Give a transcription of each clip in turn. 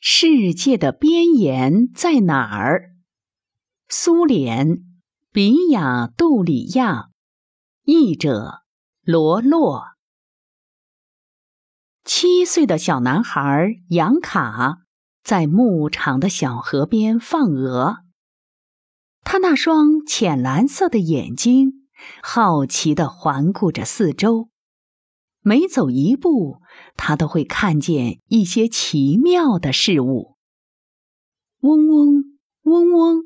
世界的边沿在哪儿？苏联，比亚杜里亚，译者罗洛。七岁的小男孩杨卡在牧场的小河边放鹅，他那双浅蓝色的眼睛好奇地环顾着四周。每走一步，他都会看见一些奇妙的事物。嗡嗡嗡嗡，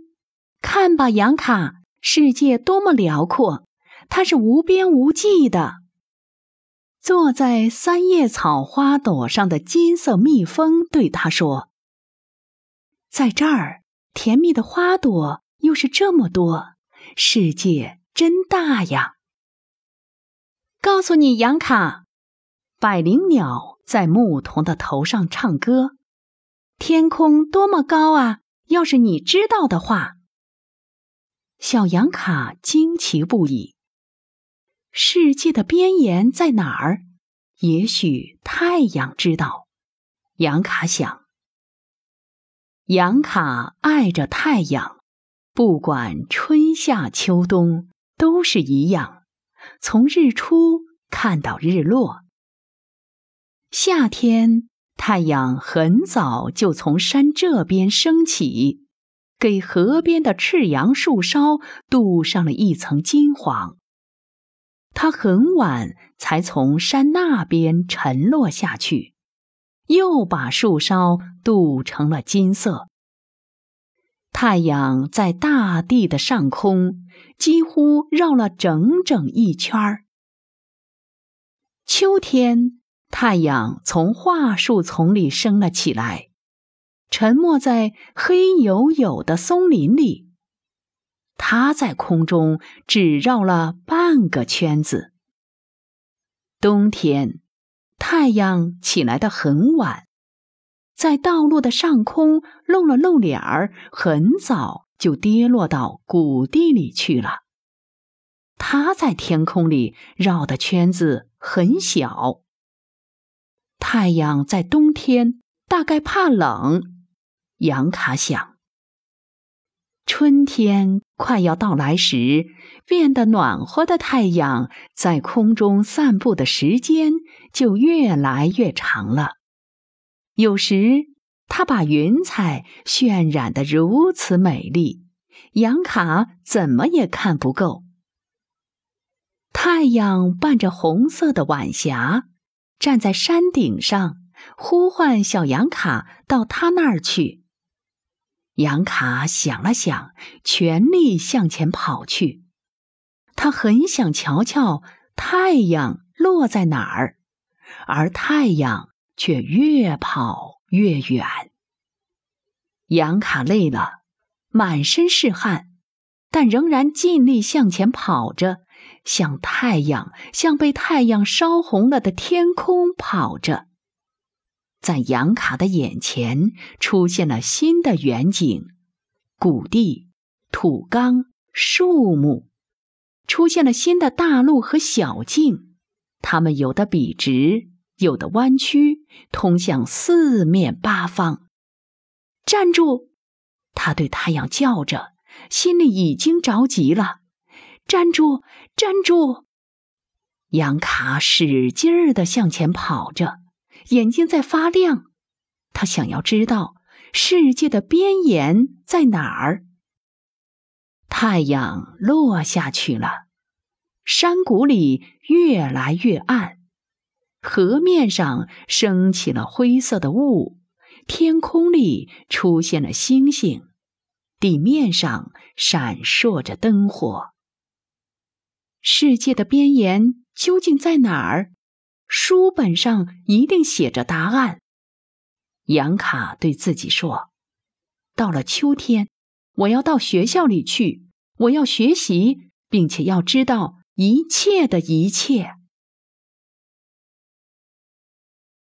看吧，杨卡，世界多么辽阔，它是无边无际的。坐在三叶草花朵上的金色蜜蜂对他说：“在这儿，甜蜜的花朵又是这么多，世界真大呀！”告诉你，杨卡。百灵鸟在牧童的头上唱歌，天空多么高啊！要是你知道的话，小羊卡惊奇不已。世界的边沿在哪儿？也许太阳知道。杨卡想，杨卡爱着太阳，不管春夏秋冬都是一样，从日出看到日落。夏天，太阳很早就从山这边升起，给河边的赤杨树梢镀上了一层金黄。它很晚才从山那边沉落下去，又把树梢镀成了金色。太阳在大地的上空几乎绕了整整一圈儿。秋天。太阳从桦树丛里升了起来，沉没在黑黝黝的松林里。它在空中只绕了半个圈子。冬天，太阳起来的很晚，在道路的上空露了露脸儿，很早就跌落到谷地里去了。它在天空里绕的圈子很小。太阳在冬天大概怕冷，杨卡想。春天快要到来时，变得暖和的太阳在空中散步的时间就越来越长了。有时，它把云彩渲染得如此美丽，杨卡怎么也看不够。太阳伴着红色的晚霞。站在山顶上，呼唤小羊卡到他那儿去。杨卡想了想，全力向前跑去。他很想瞧瞧太阳落在哪儿，而太阳却越跑越远。杨卡累了，满身是汗，但仍然尽力向前跑着。向太阳，向被太阳烧红了的天空跑着。在杨卡的眼前出现了新的远景：谷地、土缸、树木，出现了新的大路和小径。它们有的笔直，有的弯曲，通向四面八方。站住！他对太阳叫着，心里已经着急了。站住！站住！杨卡使劲儿的向前跑着，眼睛在发亮。他想要知道世界的边沿在哪儿。太阳落下去了，山谷里越来越暗，河面上升起了灰色的雾，天空里出现了星星，地面上闪烁着灯火。世界的边沿究竟在哪儿？书本上一定写着答案。杨卡对自己说：“到了秋天，我要到学校里去，我要学习，并且要知道一切的一切。”